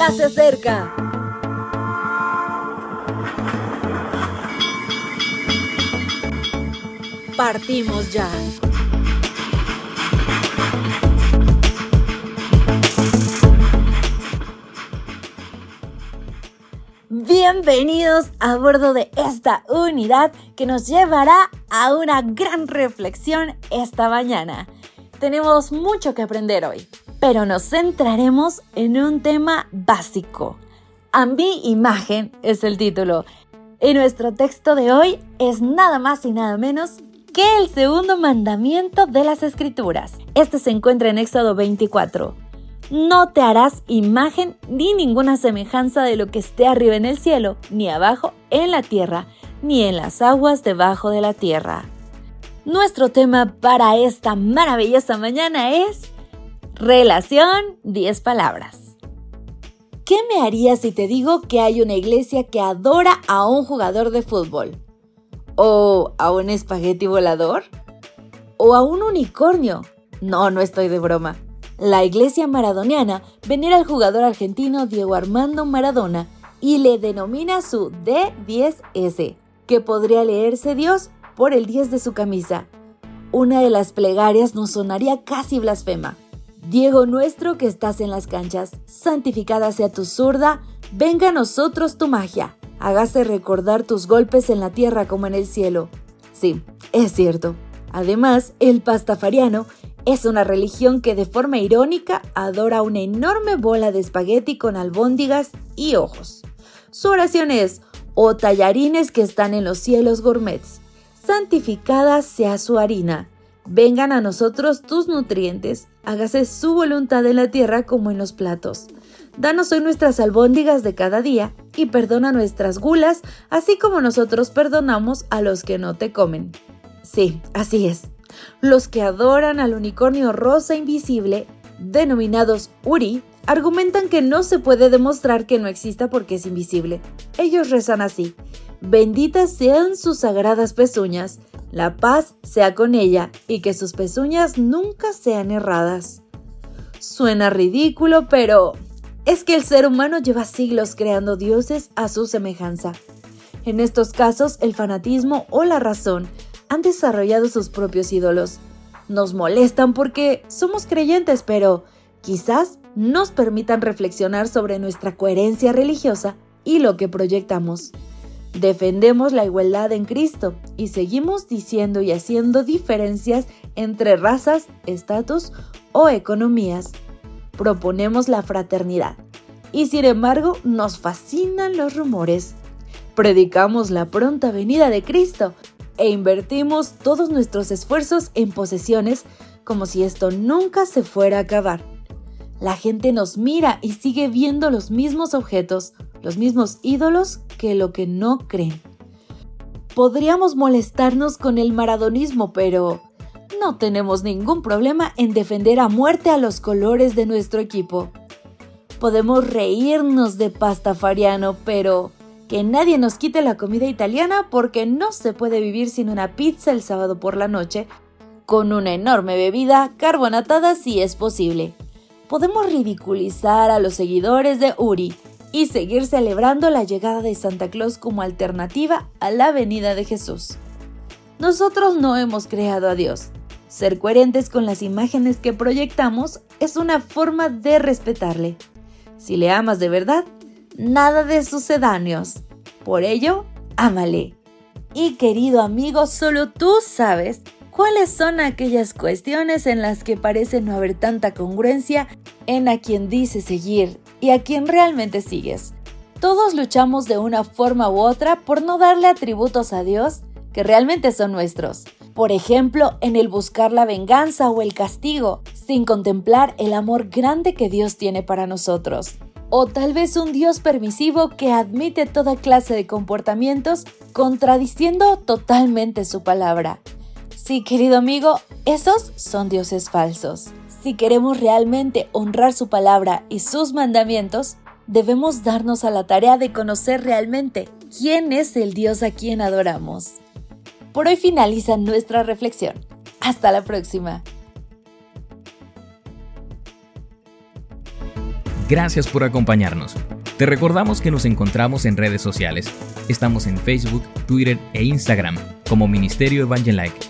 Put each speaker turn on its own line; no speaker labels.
ya se acerca. Partimos ya. Bienvenidos a bordo de esta unidad que nos llevará a una gran reflexión esta mañana. Tenemos mucho que aprender hoy, pero nos centraremos en un tema básico. A mi imagen es el título. Y nuestro texto de hoy es nada más y nada menos que el segundo mandamiento de las Escrituras. Este se encuentra en Éxodo 24. No te harás imagen ni ninguna semejanza de lo que esté arriba en el cielo, ni abajo en la tierra, ni en las aguas debajo de la tierra. Nuestro tema para esta maravillosa mañana es Relación 10 palabras. ¿Qué me harías si te digo que hay una iglesia que adora a un jugador de fútbol? ¿O a un espagueti volador? ¿O a un unicornio? No, no estoy de broma. La iglesia maradoniana venera al jugador argentino Diego Armando Maradona y le denomina su D10S, que podría leerse Dios por el 10 de su camisa. Una de las plegarias nos sonaría casi blasfema. Diego nuestro que estás en las canchas, santificada sea tu zurda, venga a nosotros tu magia, hágase recordar tus golpes en la tierra como en el cielo. Sí, es cierto. Además, el pastafariano es una religión que de forma irónica adora una enorme bola de espagueti con albóndigas y ojos. Su oración es, oh tallarines que están en los cielos gourmets, santificada sea su harina, vengan a nosotros tus nutrientes, hágase su voluntad en la tierra como en los platos. Danos hoy nuestras albóndigas de cada día y perdona nuestras gulas, así como nosotros perdonamos a los que no te comen. Sí, así es. Los que adoran al unicornio rosa invisible, denominados Uri, argumentan que no se puede demostrar que no exista porque es invisible. Ellos rezan así. Benditas sean sus sagradas pezuñas, la paz sea con ella y que sus pezuñas nunca sean erradas. Suena ridículo, pero es que el ser humano lleva siglos creando dioses a su semejanza. En estos casos, el fanatismo o la razón han desarrollado sus propios ídolos. Nos molestan porque somos creyentes, pero quizás nos permitan reflexionar sobre nuestra coherencia religiosa y lo que proyectamos. Defendemos la igualdad en Cristo y seguimos diciendo y haciendo diferencias entre razas, estatus o economías. Proponemos la fraternidad y sin embargo nos fascinan los rumores. Predicamos la pronta venida de Cristo e invertimos todos nuestros esfuerzos en posesiones como si esto nunca se fuera a acabar. La gente nos mira y sigue viendo los mismos objetos, los mismos ídolos que lo que no creen. Podríamos molestarnos con el maradonismo, pero no tenemos ningún problema en defender a muerte a los colores de nuestro equipo. Podemos reírnos de pastafariano, pero que nadie nos quite la comida italiana porque no se puede vivir sin una pizza el sábado por la noche, con una enorme bebida carbonatada si es posible. Podemos ridiculizar a los seguidores de Uri y seguir celebrando la llegada de Santa Claus como alternativa a la venida de Jesús. Nosotros no hemos creado a Dios. Ser coherentes con las imágenes que proyectamos es una forma de respetarle. Si le amas de verdad, nada de sucedáneos. Por ello, ámale. Y querido amigo, solo tú sabes cuáles son aquellas cuestiones en las que parece no haber tanta congruencia en a quien dice seguir y a quien realmente sigues. Todos luchamos de una forma u otra por no darle atributos a Dios que realmente son nuestros. Por ejemplo, en el buscar la venganza o el castigo, sin contemplar el amor grande que Dios tiene para nosotros o tal vez un Dios permisivo que admite toda clase de comportamientos contradiciendo totalmente su palabra. Sí, querido amigo, esos son dioses falsos. Si queremos realmente honrar su palabra y sus mandamientos, debemos darnos a la tarea de conocer realmente quién es el Dios a quien adoramos. Por hoy finaliza nuestra reflexión. Hasta la próxima.
Gracias por acompañarnos. Te recordamos que nos encontramos en redes sociales. Estamos en Facebook, Twitter e Instagram como Ministerio Evangelike.